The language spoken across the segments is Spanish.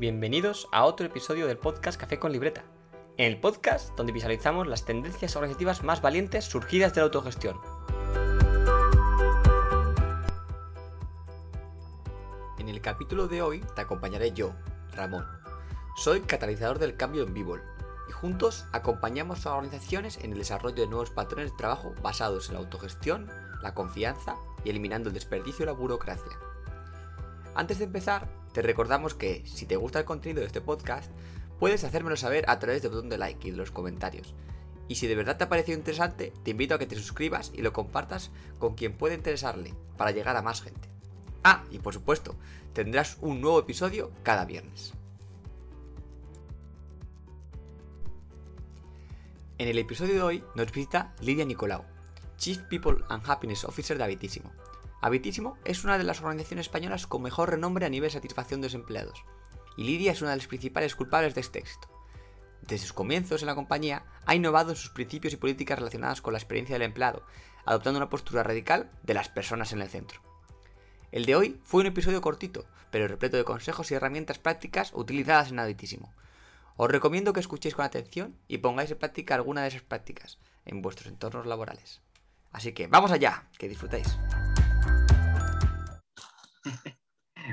Bienvenidos a otro episodio del podcast Café con Libreta, en el podcast donde visualizamos las tendencias organizativas más valientes surgidas de la autogestión. En el capítulo de hoy te acompañaré yo, Ramón. Soy catalizador del cambio en Vivol y juntos acompañamos a organizaciones en el desarrollo de nuevos patrones de trabajo basados en la autogestión, la confianza y eliminando el desperdicio y la burocracia. Antes de empezar, te recordamos que si te gusta el contenido de este podcast, puedes hacérmelo saber a través del botón de like y de los comentarios. Y si de verdad te ha parecido interesante, te invito a que te suscribas y lo compartas con quien pueda interesarle para llegar a más gente. Ah, y por supuesto, tendrás un nuevo episodio cada viernes. En el episodio de hoy nos visita Lidia Nicolau, Chief People and Happiness Officer de Habitísimo. Habitísimo es una de las organizaciones españolas con mejor renombre a nivel de satisfacción de los empleados, y Lidia es una de las principales culpables de este éxito. Desde sus comienzos en la compañía, ha innovado en sus principios y políticas relacionadas con la experiencia del empleado, adoptando una postura radical de las personas en el centro. El de hoy fue un episodio cortito, pero repleto de consejos y herramientas prácticas utilizadas en Habitísimo. Os recomiendo que escuchéis con atención y pongáis en práctica alguna de esas prácticas en vuestros entornos laborales. Así que vamos allá, que disfrutéis.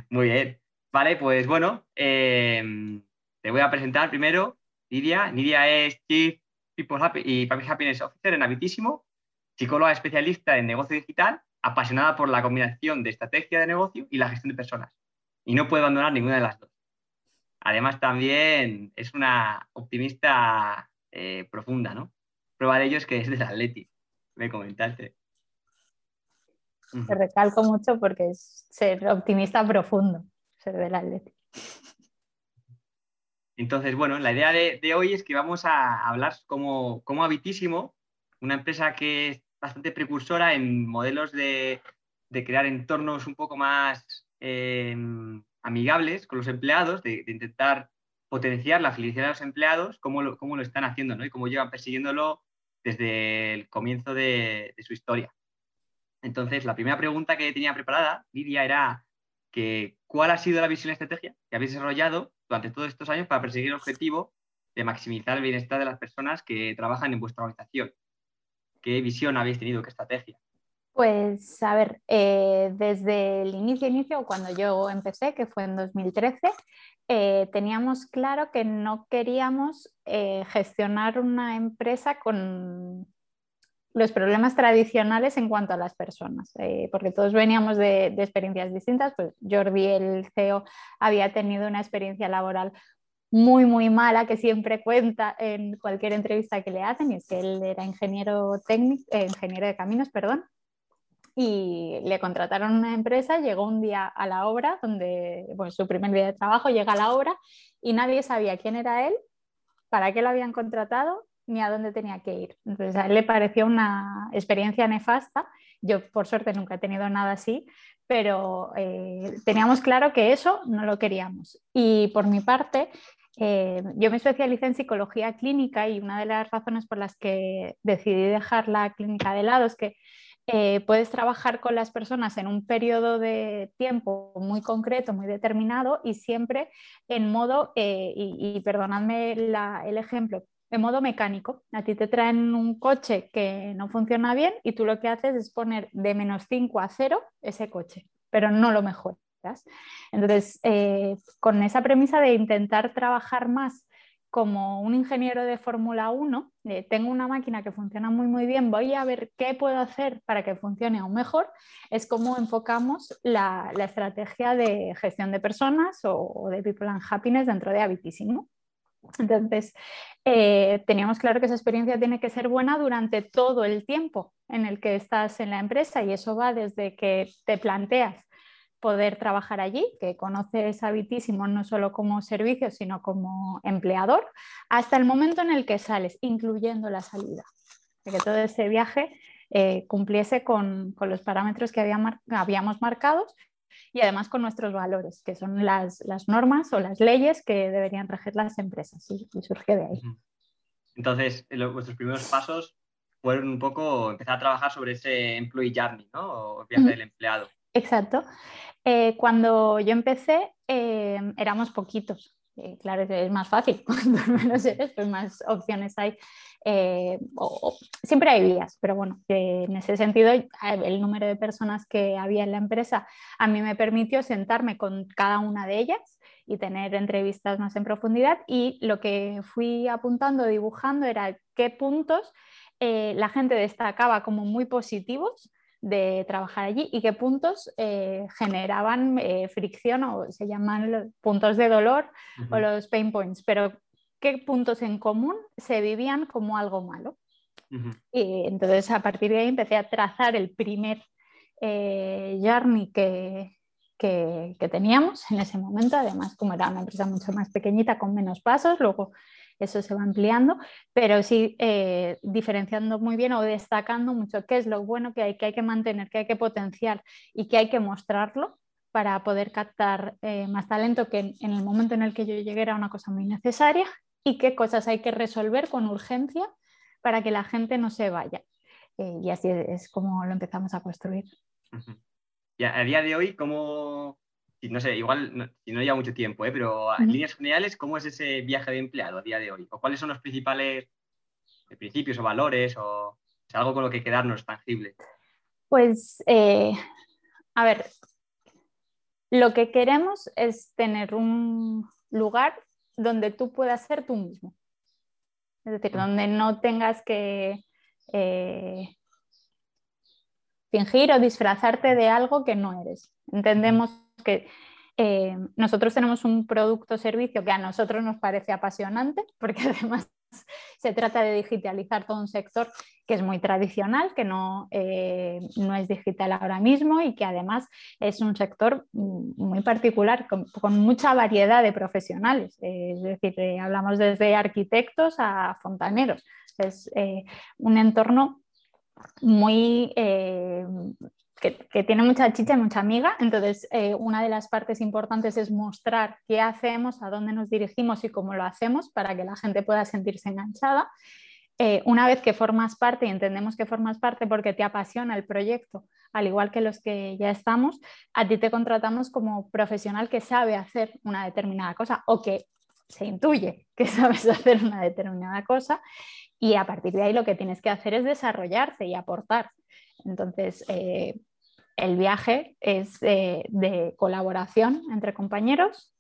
Muy bien. Vale, pues bueno, em, te voy a presentar primero Nidia. Nidia es Chief People y Public Happiness Officer en Habitísimo, psicóloga especialista en negocio digital, apasionada por la combinación de estrategia de negocio y la gestión de personas. Y no puede abandonar ninguna de las dos. Además, también es una optimista eh, profunda, ¿no? Prueba de ello es que es del Atleti, me comentaste. Te recalco mucho porque es ser optimista profundo, ser del Atleti. Entonces, bueno, la idea de, hoy es que vamos a hablar como, como Habitísimo, una empresa que es bastante precursora en modelos de, crear entornos un poco más em, amigables con los empleados, de, intentar potenciar la felicidad de los empleados, cómo lo, lo están haciendo ¿no? y cómo llevan persiguiéndolo desde el comienzo de, su historia. Entonces, la primera pregunta que tenía preparada, Lidia, era que, ¿cuál ha sido la visión y estrategia que habéis desarrollado durante todos estos años para perseguir el objetivo de maximizar el bienestar de las personas que trabajan en vuestra organización? ¿Qué visión habéis tenido? ¿Qué estrategia? Pues a ver, eh, desde el inicio, inicio, cuando yo empecé, que fue en 2013, eh, teníamos claro que no queríamos eh, gestionar una empresa con los problemas tradicionales en cuanto a las personas, porque todos veníamos de, experiencias distintas. Pues Jordi, el CEO, había tenido una experiencia laboral muy, muy mala que siempre cuenta en cualquier entrevista que le hacen, y es que él era ingeniero técnico, ingeniero de caminos, perdón, y le contrataron una empresa, llegó un día a la obra, donde, bueno, su primer día de trabajo, llega a la obra y nadie sabía quién era él, para qué lo habían contratado ni a dónde tenía que ir. Entonces a él le pareció una experiencia nefasta. Yo por suerte nunca he tenido nada así, pero eh, teníamos claro que eso no lo queríamos. Y por mi parte, eh, yo me especialicé en psicología clínica y una de las razones por las que decidí dejar la clínica de lado es que eh, puedes trabajar con las personas en un periodo de tiempo muy concreto, muy determinado y siempre en modo, y, perdonadme el ejemplo, en modo mecánico. A ti te traen un coche que no funciona bien y tú lo que haces es poner de menos 5 a 0 ese coche, pero no lo mejoras. Entonces, eh, con esa premisa de intentar trabajar más como un ingeniero de Fórmula 1, eh, tengo una máquina que funciona muy muy bien, voy a ver qué puedo hacer para que funcione aún mejor, es como enfocamos la, estrategia de gestión de personas o, de People and Happiness dentro de Habitísimo. Entonces, eh, teníamos claro que esa experiencia tiene que ser buena durante todo el tiempo en el que estás en la empresa y eso va desde que te planteas poder trabajar allí, que conoces Habitísimo no solo como servicio, sino como empleador, hasta el momento en el que sales, incluyendo la salida. Que todo ese viaje eh, cumpliese con, los parámetros que habíamos marcado y además con nuestros valores, que son las, normas o las leyes que deberían regir las empresas. Y, surge de ahí. Entonces, vuestros primeros pasos fueron un poco empezar a trabajar sobre ese employee journey, ¿no? O viaje del empleado. Exacto. Eh, cuando yo empecé, éramos poquitos. Claro, es más fácil, cuando menos eres, pues más opciones hay. siempre hay vías, pero bueno, en ese sentido, el número de personas que había en la empresa a mí me permitió sentarme con cada una de ellas y tener entrevistas más en profundidad. Y lo que fui apuntando, dibujando, era qué puntos eh, la gente destacaba como muy positivos de trabajar allí y qué puntos eh, generaban eh, fricción o se llaman los puntos de dolor o los pain points, pero qué puntos en común se vivían como algo malo. Y entonces a partir de ahí empecé a trazar el primer journey que, que, teníamos en ese momento. Además, como era una empresa mucho más pequeñita, con menos pasos, luego eso se va ampliando, pero sí eh, diferenciando muy bien o destacando mucho qué es lo bueno que hay, que hay que mantener, que hay que potenciar y que hay que mostrarlo para poder captar eh, más talento que en, el momento en el que yo llegué era una cosa muy necesaria y qué cosas hay que resolver con urgencia para que la gente no se vaya. Eh, y así es como lo empezamos a construir. Y a, día de hoy, ¿cómo, no sé, igual no, si no lleva mucho tiempo, ¿eh? pero en líneas generales, ¿cómo es ese viaje de empleado a día de hoy? ¿O cuáles son los principales eh, principios o valores o algo con lo que quedarnos tangible? Pues, eh, a ver, lo que queremos es tener un lugar donde tú puedas ser tú mismo. Es decir, donde no tengas que fingir o disfrazarte de algo que no eres. Entendemos que eh, nosotros tenemos un producto o servicio que a nosotros nos parece apasionante, porque además se trata de digitalizar todo un sector que es muy tradicional, que no, eh, no es digital ahora mismo y que además es un sector muy particular, con, mucha variedad de profesionales. es decir, eh, hablamos desde arquitectos a fontaneros. Es un entorno muy... Que, tiene mucha chicha y mucha amiga. Entonces, eh, una de las partes importantes es mostrar qué hacemos, a dónde nos dirigimos y cómo lo hacemos para que la gente pueda sentirse enganchada. Eh, una vez que formas parte y entendemos que formas parte porque te apasiona el proyecto, al igual que los que ya estamos, a ti te contratamos como profesional que sabe hacer una determinada cosa o que se intuye que sabes hacer una determinada cosa y a partir de ahí lo que tienes que hacer es desarrollarte y aportar. Entonces, eh, el viaje es de colaboración entre compañeros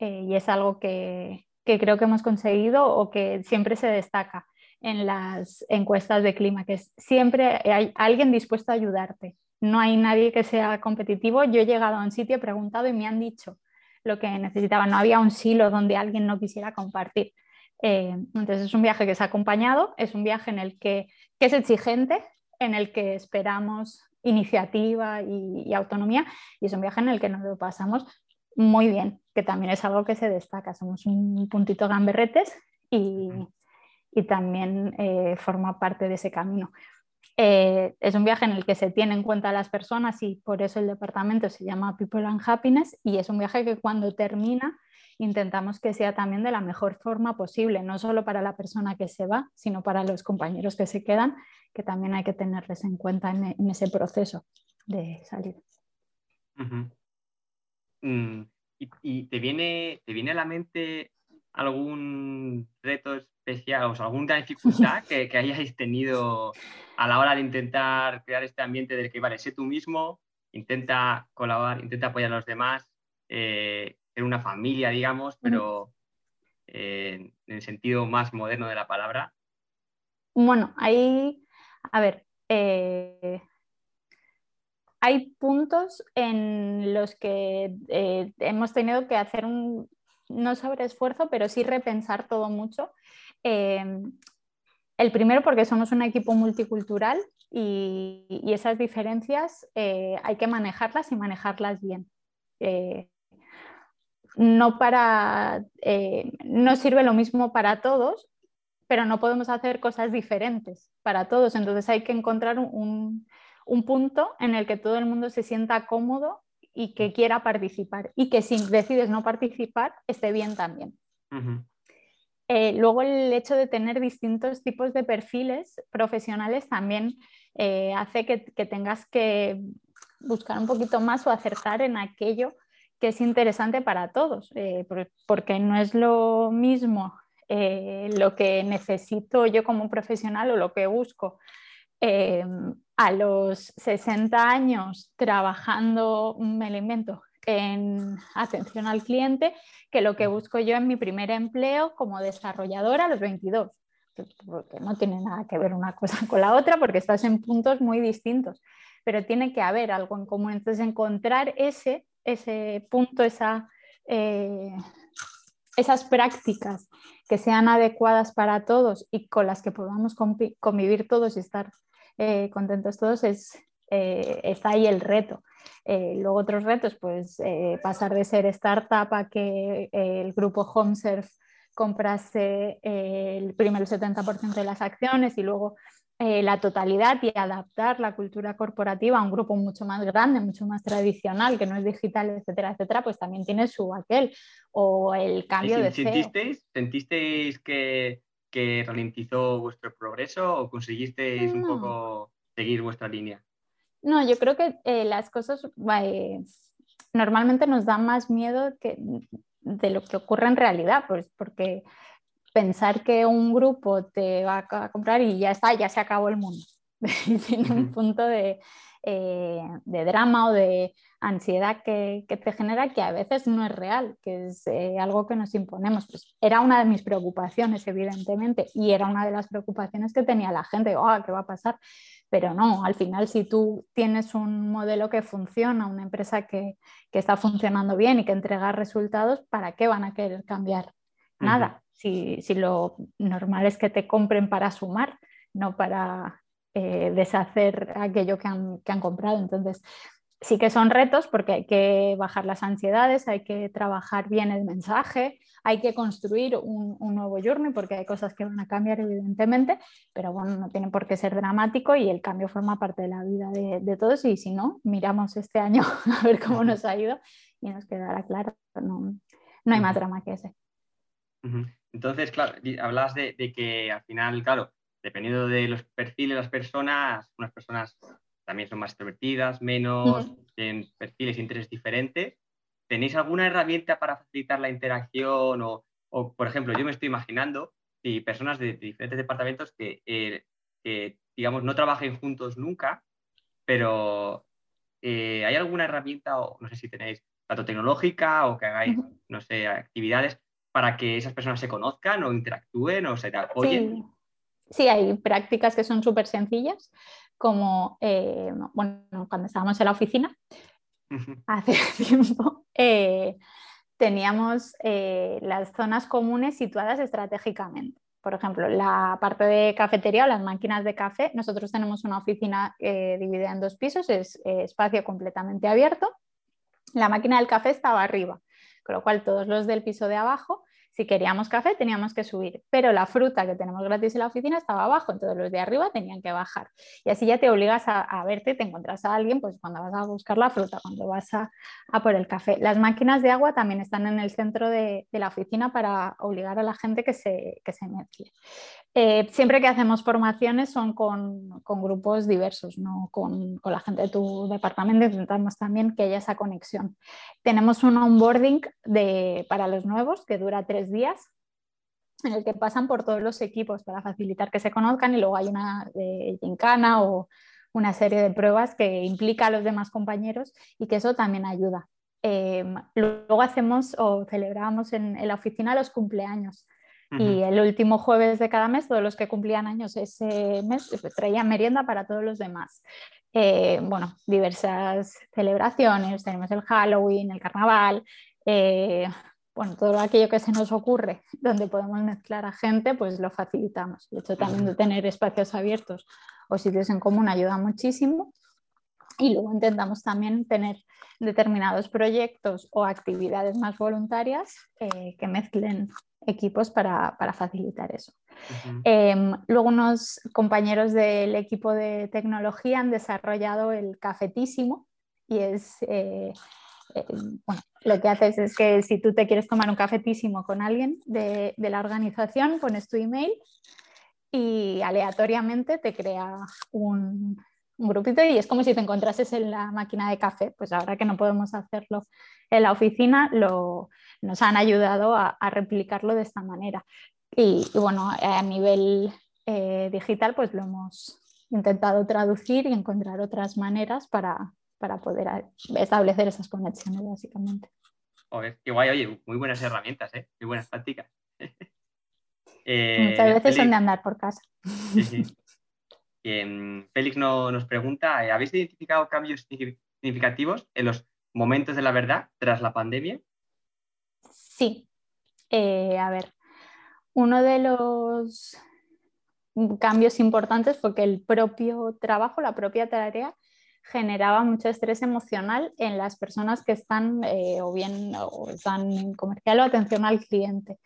eh, y es algo que, creo que hemos conseguido o que siempre se destaca en las encuestas de clima, que siempre hay alguien dispuesto a ayudarte. No hay nadie que sea competitivo. Yo he llegado a un sitio, he preguntado y me han dicho lo que necesitaba. No había un silo donde alguien no quisiera compartir. Eh, entonces es un viaje que se ha acompañado, es un viaje en el que, es exigente, en el que esperamos iniciativa y, autonomía y es un viaje en el que nos lo pasamos muy bien, que también es algo que se destaca. Somos un puntito gamberretes y, también eh, forma parte de ese camino. Eh, es un viaje en el que se tiene en cuenta a las personas y por eso el departamento se llama People and Happiness y es un viaje que cuando termina intentamos que sea también de la mejor forma posible, no solo para la persona que se va, sino para los compañeros que se quedan, que también hay que tenerles en cuenta en, ese proceso de salida. Mm, ¿Y, te, viene, te viene a la mente algún reto especial o alguna dificultad que, que, hayáis tenido a la hora de intentar crear este ambiente del que, vale, sé tú mismo, intenta colaborar, intenta apoyar a los demás, eh, ser una familia, digamos, pero eh, en el sentido más moderno de la palabra? Bueno, ahí, a ver, eh, hay puntos en los que eh, hemos tenido que hacer un, no sobre esfuerzo, pero sí repensar todo mucho. el primero porque somos un equipo multicultural y, esas diferencias hay que manejarlas y manejarlas bien no para, eh, no sirve lo mismo para todos, pero no podemos hacer cosas diferentes para todos. Entonces hay que encontrar un, punto en el que todo el mundo se sienta cómodo y que quiera participar y que si decides no participar esté bien también. Eh, luego el hecho de tener distintos tipos de perfiles profesionales también eh, hace que, tengas que buscar un poquito más o acertar en aquello que es interesante para todos, eh, porque no es lo mismo eh, lo que necesito yo como profesional o lo que busco. Eh, a los 60 años trabajando, me alimento en atención al cliente, que lo que busco yo en mi primer empleo como desarrolladora a los 22 porque no tiene nada que ver una cosa con la otra, porque estás en puntos muy distintos, pero tiene que haber algo en común. Entonces, encontrar ese, ese punto, esa, eh, esas prácticas que sean adecuadas para todos y con las que podamos convivir todos y estar eh, contentos todos, es, eh, está ahí el reto. luego otros retos, pues pasar de ser startup a que el grupo HomeServe comprase eh, el primer 70% de las acciones y luego eh, la totalidad y adaptar la cultura corporativa a un grupo mucho más grande, mucho más tradicional, que no es digital, etcétera, etcétera, pues también tiene su aquel. O el cambio de ¿Sentisteis, ¿Sentisteis que, que ralentizó vuestro progreso o conseguisteis un poco seguir vuestra línea? No, yo creo que eh, las cosas normalmente nos dan más miedo que de lo que ocurre en realidad, pues porque pensar que un grupo te va a comprar y ya está, ya se acabó el mundo. Tiene un punto de, eh, de, drama o de ansiedad que, que, te genera que a veces no es real, que es eh, algo que nos imponemos. Pues era una de mis preocupaciones, evidentemente, y era una de las preocupaciones que tenía la gente, oh, ¿qué va a pasar? Pero no, al final si tú tienes un modelo que funciona, una empresa que, está funcionando bien y que entrega resultados, ¿para qué van a querer cambiar? Nada. Si, lo normal es que te compren para sumar, no para eh, deshacer aquello que han, que han comprado. Entonces, sí que son retos porque hay que bajar las ansiedades, hay que trabajar bien el mensaje, hay que construir un, nuevo journey porque hay cosas que van a cambiar evidentemente, pero bueno, no tiene por qué ser dramático y el cambio forma parte de la vida de, todos y si no, miramos este año a ver cómo nos ha ido y nos quedará claro, no, no hay más drama que ese. Entonces, claro, hablas de, de que al final, claro, dependiendo de los perfiles de las personas, unas personas también son más extrovertidas, menos, tienen perfiles e intereses diferentes. ¿Tenéis alguna herramienta para facilitar la interacción? O, por ejemplo, yo me estoy imaginando si personas de, diferentes departamentos eh, que, digamos, no trabajen juntos nunca, pero eh, ¿hay alguna herramienta, o no sé si tenéis tanto tecnológica o que hagáis, no sé, actividades para que esas personas se conozcan o interactúen o se apoyen? Sí. sí hay prácticas que son súper sencillas como eh, bueno, cuando estábamos en la oficina, hace tiempo, eh, teníamos eh, las zonas comunes situadas estratégicamente. Por ejemplo, la parte de cafetería o las máquinas de café, nosotros tenemos una oficina dividida en dos pisos, es espacio completamente abierto. La máquina del café estaba arriba, con lo cual todos los del piso de abajo si queríamos café teníamos que subir, pero la fruta que tenemos gratis en la oficina estaba abajo, entonces los de arriba tenían que bajar. Y así ya te obligas a, verte, te encuentras a alguien pues cuando vas a buscar la fruta, cuando vas a, por el café. Las máquinas de agua también están en el centro de, la oficina para obligar a la gente que se, que se mezcle. Eh, siempre que hacemos formaciones son con, grupos diversos, no con, la gente de tu departamento, intentamos también que haya esa conexión. Tenemos un onboarding de, para los nuevos que dura tres días, en el que pasan por todos los equipos para facilitar que se conozcan y luego hay una de gincana o una serie de pruebas que implica a los demás compañeros y que eso también ayuda. Eh, luego hacemos o celebramos en la oficina los cumpleaños y el último jueves de cada mes, todos los que cumplían años ese mes eh, traían merienda para todos los demás. Eh, bueno, diversas celebraciones, tenemos el Halloween, el carnaval, eh, bueno, todo aquello que se nos ocurre donde podemos mezclar a gente, pues lo facilitamos. De hecho, también de tener espacios abiertos o sitios en común ayuda muchísimo. Y luego intentamos también tener determinados proyectos o actividades más voluntarias que mezclen equipos para, facilitar eso. Em, luego unos compañeros del equipo de tecnología han desarrollado el cafetísimo y es, eh, eh, bueno, lo que haces es que si tú te quieres tomar un cafetísimo con alguien de, la organización, pones tu email y aleatoriamente te crea un, un grupito y es como si te encontrases en la máquina de café. Pues ahora que no podemos hacerlo en la oficina, lo, nos han ayudado a, replicarlo de esta manera. Y, bueno, a nivel eh, digital, pues lo hemos intentado traducir y encontrar otras maneras para, para poder establecer esas conexiones, básicamente. Joder, qué guay, oye, muy buenas herramientas, ¿eh? muy buenas prácticas. Eh, Muchas veces son de andar por casa. Félix nos pregunta, eh, ¿habéis identificado cambios significativos en los momentos de la verdad tras la pandemia? Sí. Eh, a ver, uno de los cambios importantes fue que el propio trabajo, la propia tarea, generaba mucho estrés emocional en las personas que están o bien están en comercial o atención al cliente.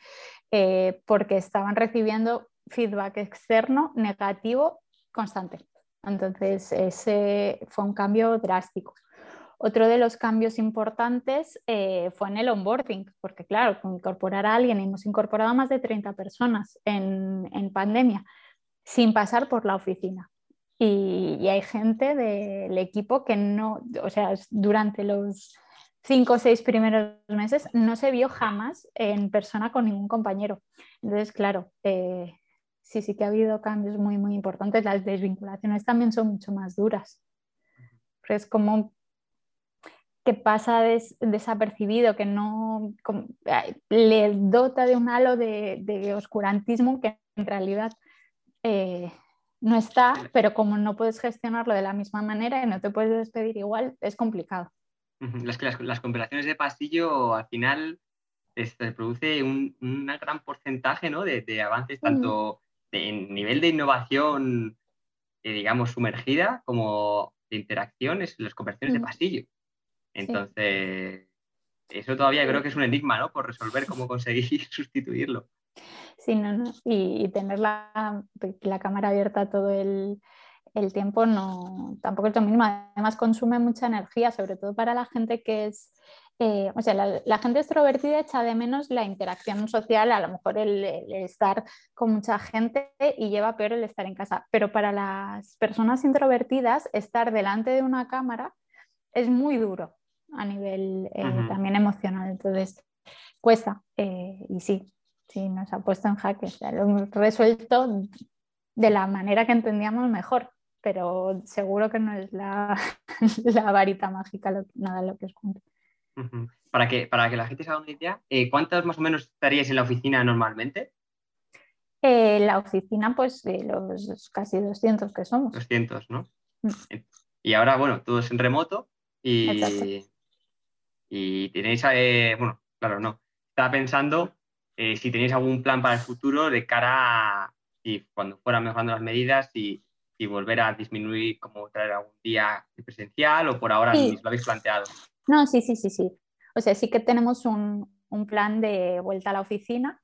Eh, porque estaban recibiendo feedback externo negativo constante. Entonces, ese fue un cambio drástico. Otro de los cambios importantes eh, fue en el onboarding, porque claro, incorporar a alguien, hemos incorporado a más de 30 personas en, pandemia sin pasar por la oficina. Y, y, hay gente del equipo que no, o sea, durante los cinco o seis primeros meses no se vio jamás en persona con ningún compañero. Entonces, claro, eh, sí, sí que ha habido cambios muy, muy importantes. Las desvinculaciones también son mucho más duras. es como que pasa desapercibido, que no le dota de un halo de, oscurantismo que en realidad eh, no está, pero como no puedes gestionarlo de la misma manera y no te puedes despedir igual, es complicado. Las, las, de pasillo al final se produce un, gran porcentaje ¿no? de, avances tanto en nivel de innovación, eh, digamos, sumergida, como de interacciones las conversaciones de pasillo. Entonces, eso todavía creo que es un enigma, ¿no? Por resolver cómo conseguir sustituirlo. Sí, no, no. Y, tener la, la, cámara abierta todo el, el tiempo no, tampoco es lo mismo. Además, consume mucha energía, sobre todo para la gente que es. Eh, o sea, la, gente extrovertida echa de menos la interacción social, a lo mejor el, estar con mucha gente y lleva peor el estar en casa. Pero para las personas introvertidas, estar delante de una cámara es muy duro a nivel eh, también emocional. Entonces, cuesta. Eh, y sí, sí, nos ha puesto en jaque. lo hemos resuelto de la manera que entendíamos mejor pero seguro que no es la, varita mágica nada de lo que os cuento. Para, que, para que la gente se haga una idea, eh, ¿cuántos más o menos estaríais en la oficina normalmente? Eh, la oficina, pues los casi 200 que somos. 200, ¿no? Mm. Y ahora, bueno, todo es en remoto y, y tenéis, eh, bueno, claro, no. Estaba pensando si tenéis algún plan para el futuro de cara a si cuando fueran mejorando las medidas y y volver a disminuir, como traer algún día presencial o por ahora lo habéis planteado? No, sí, sí, sí, sí. O sea, sí que tenemos un, un plan de vuelta a la oficina.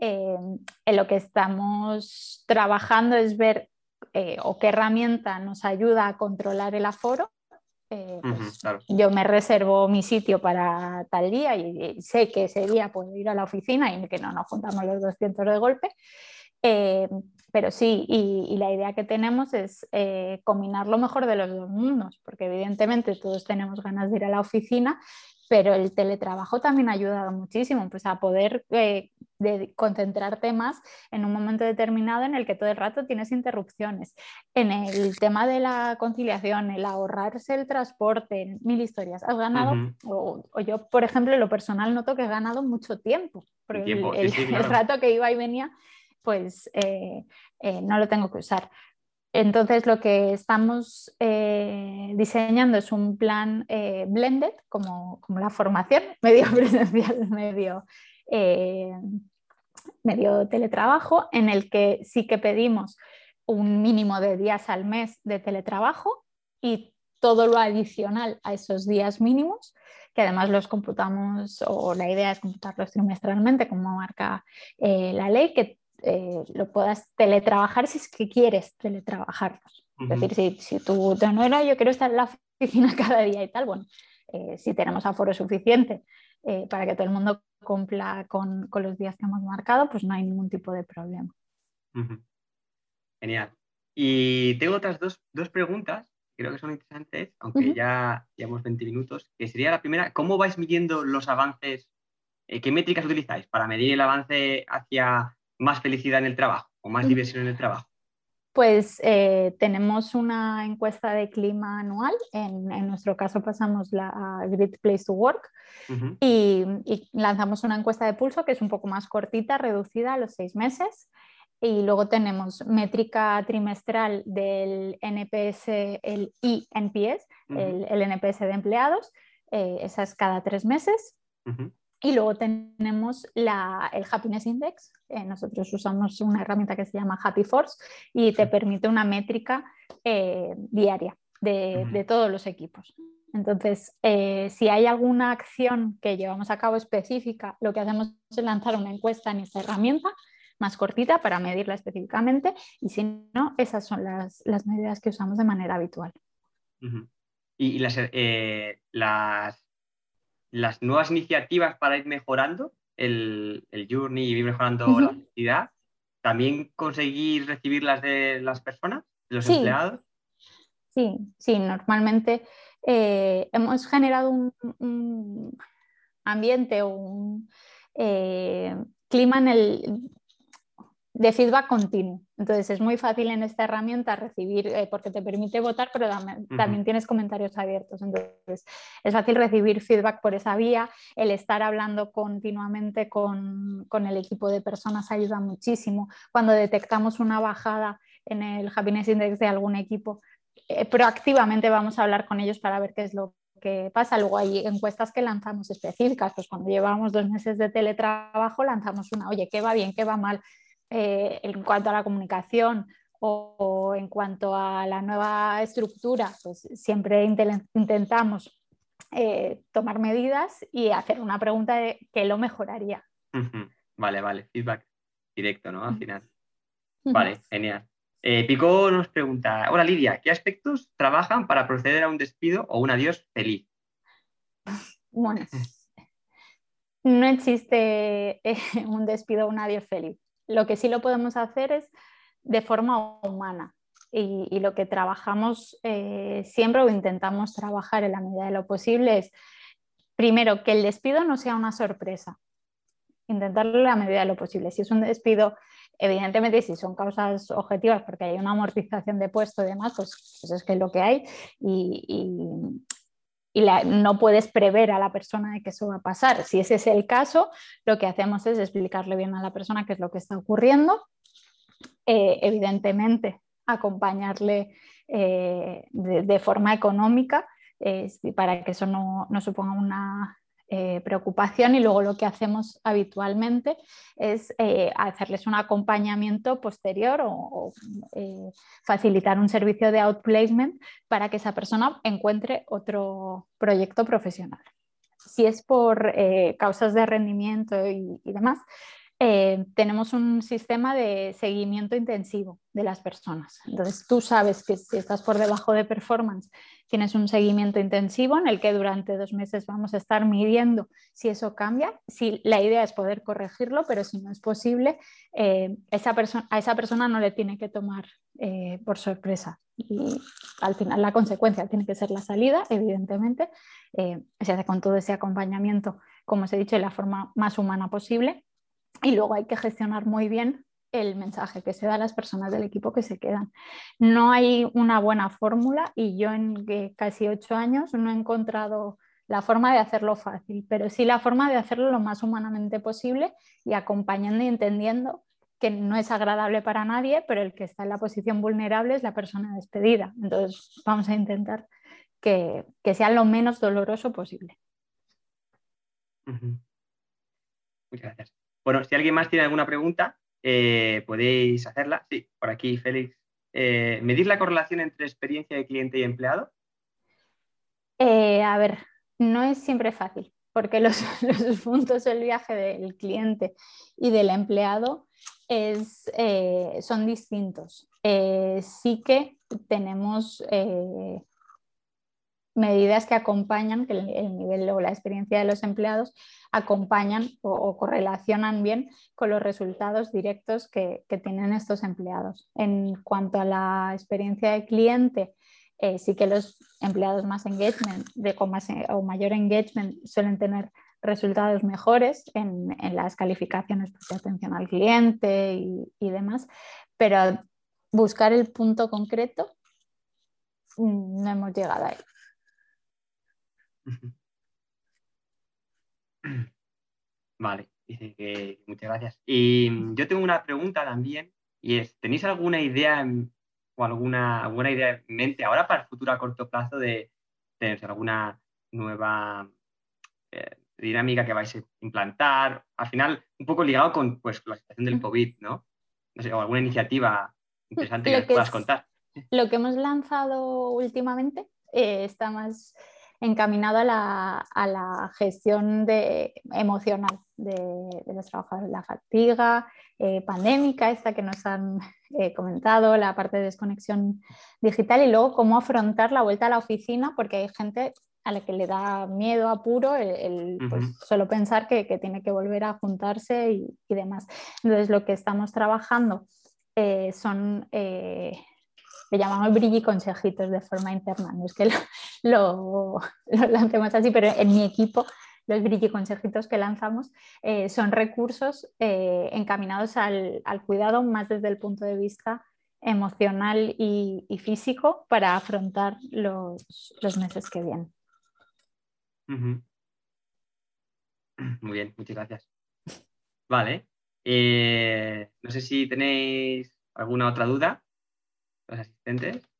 Eh, en lo que estamos trabajando es ver eh, o qué herramienta nos ayuda a controlar el aforo. Eh, pues yo me reservo mi sitio para tal día y, sé que ese día puedo ir a la oficina y que no nos juntamos los 200 de golpe pero sí, y, la idea que tenemos es eh, combinar lo mejor de los dos mundos, porque evidentemente todos tenemos ganas de ir a la oficina, pero el teletrabajo también ha ayudado muchísimo pues, a poder eh, concentrarte más en un momento determinado en el que todo el rato tienes interrupciones. En el tema de la conciliación, el ahorrarse el transporte, mil historias. Has ganado, o, yo, por ejemplo, en lo personal noto que he ganado mucho tiempo, porque el rato que iba y venía pues eh, eh, no lo tengo que usar. Entonces lo que estamos eh, diseñando es un plan blended, como, la formación, medio presencial, medio, medio teletrabajo, en el que sí que pedimos un mínimo de días al mes de teletrabajo y todo lo adicional a esos días mínimos, que además los computamos, o la idea es computarlos trimestralmente, como marca la ley, que eh, lo puedas teletrabajar si es que quieres teletrabajar. Es decir, si, si tú no yo quiero estar en la oficina cada día y tal, bueno, eh, si tenemos aforo suficiente eh, para que todo el mundo cumpla con, con, los días que hemos marcado, pues no hay ningún tipo de problema. Genial. Y tengo otras dos, dos preguntas creo que son interesantes, aunque ya llevamos 20 minutos, que sería la primera, ¿cómo vais midiendo los avances? ¿Qué métricas utilizáis para medir el avance hacia más felicidad en el trabajo o más diversión en el trabajo? Pues eh, tenemos una encuesta de clima anual, en, nuestro caso pasamos la Great Place to Work. Y, lanzamos una encuesta de pulso que es un poco más cortita, reducida a los seis meses. Y luego tenemos métrica trimestral del NPS, el INPS, el, NPS de empleados, eh, esa es cada tres meses. Y luego tenemos el Happiness Index. Eh, nosotros usamos una herramienta que se llama Happy Force y te permite una métrica eh, diaria de, todos los equipos. Entonces, eh, si hay alguna acción que llevamos a cabo específica, lo que hacemos es lanzar una encuesta en esta herramienta más cortita para medirla específicamente y si no, esas son las, medidas que usamos de manera habitual. Y, las, las las nuevas iniciativas para ir mejorando el, journey y ir mejorando la actividad, también conseguir recibirlas de las personas, de los empleados. Sí, sí, normalmente eh, hemos generado un, ambiente o un eh, clima en el, de feedback continuo. Entonces es muy fácil en esta herramienta recibir, eh, porque te permite votar, pero también, tienes comentarios abiertos. Entonces es fácil recibir feedback por esa vía. El estar hablando continuamente con, el equipo de personas ayuda muchísimo. Cuando detectamos una bajada en el Happiness Index de algún equipo, eh, proactivamente vamos a hablar con ellos para ver qué es lo que pasa. Luego hay encuestas que lanzamos específicas, pues cuando llevamos dos meses de teletrabajo lanzamos una, oye, ¿qué va bien, qué va mal? Eh, en cuanto a la comunicación o, en cuanto a la nueva estructura, pues siempre intentamos eh, tomar medidas y hacer una pregunta de qué lo mejoraría. Vale, vale, feedback directo, ¿no? Al final. Vale, genial. Eh, Pico nos pregunta, hola Lidia, ¿qué aspectos trabajan para proceder a un despido o un adiós feliz? Bueno, no existe un despido o un adiós feliz. Lo que sí lo podemos hacer es de forma humana y, lo que trabajamos eh, siempre o intentamos trabajar en la medida de lo posible es, primero, que el despido no sea una sorpresa, intentarlo en la medida de lo posible. Si es un despido, evidentemente, si son causas objetivas, porque hay una amortización de puesto y demás, pues, pues es que es lo que hay y, y no puedes prever a la persona de que eso va a pasar. Si ese es el caso, lo que hacemos es explicarle bien a la persona qué es lo que está ocurriendo, eh, evidentemente acompañarle eh, de, forma económica para que eso no, no suponga una eh, preocupación y luego lo que hacemos habitualmente es eh, hacerles un acompañamiento posterior o, eh, facilitar un servicio de outplacement para que esa persona encuentre otro proyecto profesional. Si es por causas de rendimiento y demás, eh, tenemos un sistema de seguimiento intensivo de las personas. Entonces, tú sabes que si estás por debajo de performance, tienes un seguimiento intensivo en el que durante dos meses vamos a estar midiendo si eso cambia. Si la idea es poder corregirlo, pero si no es posible, eh, esa a esa persona no le tiene que tomar eh, por sorpresa. Y al final la consecuencia tiene que ser la salida, evidentemente. se hace con todo ese acompañamiento, como os he dicho, de la forma más humana posible y luego hay que gestionar muy bien el mensaje que se da a las personas del equipo que se quedan. No hay una buena fórmula y yo en casi ocho años no he encontrado la forma de hacerlo fácil, pero sí la forma de hacerlo lo más humanamente posible y acompañando y entendiendo que no es agradable para nadie, pero el que está en la posición vulnerable es la persona despedida. Entonces vamos a intentar que, sea lo menos doloroso posible. Muchas gracias. Bueno, si alguien más tiene alguna pregunta, eh, podéis hacerla. Sí, por aquí, Félix. Eh, ¿Medir la correlación entre experiencia de cliente y empleado? Eh, a ver, no es siempre fácil, porque los, puntos del viaje del cliente y del empleado son distintos. sí que tenemos medidas que acompañan, que el, nivel o la experiencia de los empleados acompañan o, correlacionan bien con los resultados directos que, tienen estos empleados. En cuanto a la experiencia de cliente, eh, sí que los empleados más engagement, de, con más o mayor engagement, suelen tener resultados mejores en, las calificaciones de atención al cliente y, demás, pero buscar el punto concreto mm, no hemos llegado ahí. Vale, dice que muchas gracias. Y yo tengo una pregunta también, y es, ¿tenéis alguna idea o alguna, alguna idea en mente ahora para el futuro a corto plazo de tener alguna nueva eh, dinámica que vais a implantar? Al final, un poco ligado con pues, la situación del COVID, ¿no? No sé, o alguna iniciativa interesante que, nos puedas contar. Lo que hemos lanzado últimamente eh, está más encaminado a la, gestión de, emocional de, los trabajadores, la fatiga eh, pandémica, esta que nos han eh, comentado, la parte de desconexión digital y luego cómo afrontar la vuelta a la oficina, porque hay gente a la que le da miedo, apuro, el, pues, solo pensar que, tiene que volver a juntarse y, demás. Entonces, lo que estamos trabajando eh, son le llamamos brilli consejitos de forma interna. No es que lo, lancemos así, pero en mi equipo los brilli consejitos que lanzamos eh, son recursos eh, encaminados al, cuidado más desde el punto de vista emocional y, físico para afrontar los, meses que vienen. Muy bien, muchas gracias. Vale. Eh, no sé si tenéis alguna otra duda los asistentes.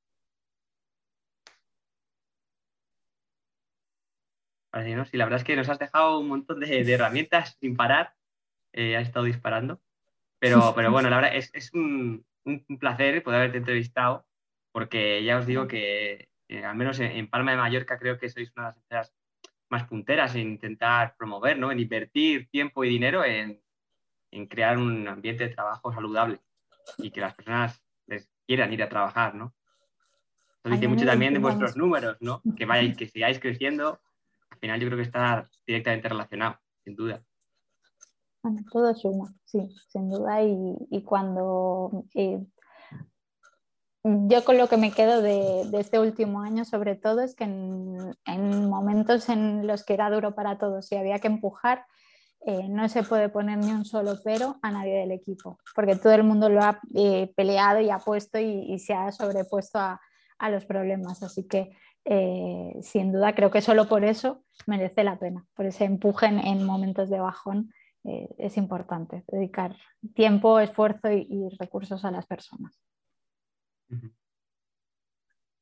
¿No? Sí, la verdad es que nos has dejado un montón de, herramientas sin parar. Eh, has estado disparando. Pero, pero bueno, la verdad es, es un, placer poder haberte entrevistado, porque ya os digo que, eh, al menos en, Palma de Mallorca, creo que sois una de las empresas más punteras en intentar promover, ¿no? en invertir tiempo y dinero en, en crear un ambiente de trabajo saludable y que las personas quieran ir a trabajar, ¿no? Eso dice mucho también de vuestros números, ¿no? Que vayáis, que sigáis creciendo. Al final yo creo que está directamente relacionado, sin duda. Todo suma, sí, sin duda. Y, cuando eh, yo con lo que me quedo de, este último año, sobre todo, es que en, en, momentos en los que era duro para todos y había que empujar, eh, no se puede poner ni un solo pero a nadie del equipo, porque todo el mundo lo ha eh, peleado y ha puesto y, se ha sobrepuesto a, los problemas. Así que eh, sin duda creo que solo por eso merece la pena, por ese empuje en, momentos de bajón. es importante dedicar tiempo, esfuerzo y, recursos a las personas.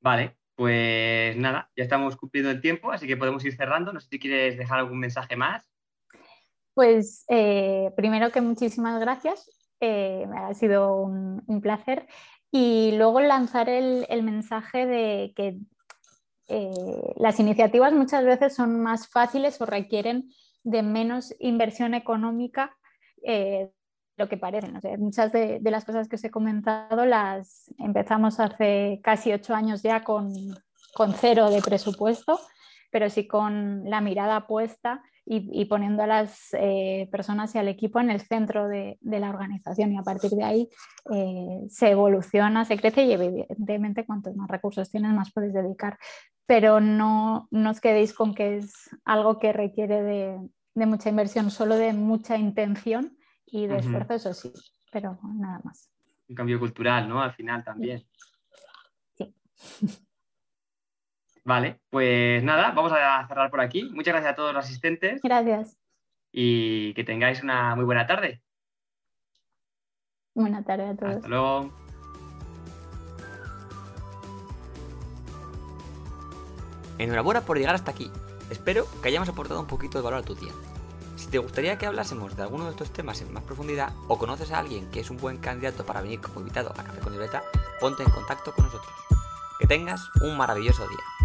Vale, pues nada, ya estamos cumpliendo el tiempo, así que podemos ir cerrando. No sé si quieres dejar algún mensaje más. Pues eh, primero que muchísimas gracias, eh, me ha sido un, placer. Y luego lanzar el, mensaje de que eh, las iniciativas muchas veces son más fáciles o requieren de menos inversión económica de lo que parecen. muchas de, las cosas que os he comentado las empezamos hace casi ocho años ya con, con cero de presupuesto, pero sí con la mirada puesta y, poniendo a las eh, personas y al equipo en el centro de, la organización y a partir de ahí eh, se evoluciona, se crece y evidentemente cuantos más recursos tienes más puedes dedicar. Pero no, no os quedéis con que es algo que requiere de, mucha inversión, solo de mucha intención y de esfuerzo, eso sí, pero nada más. Un cambio cultural, ¿no? Al final también. sí. Vale, pues nada, vamos a cerrar por aquí. Muchas gracias a todos los asistentes. Gracias. Y que tengáis una muy buena tarde. Buena tarde a todos. Hasta luego. Enhorabuena por llegar hasta aquí. Espero que hayamos aportado un poquito de valor a tu día. Si te gustaría que hablásemos de alguno de estos temas en más profundidad o conoces a alguien que es un buen candidato para venir como invitado a Café con Libreta, ponte en contacto con nosotros. Que tengas un maravilloso día.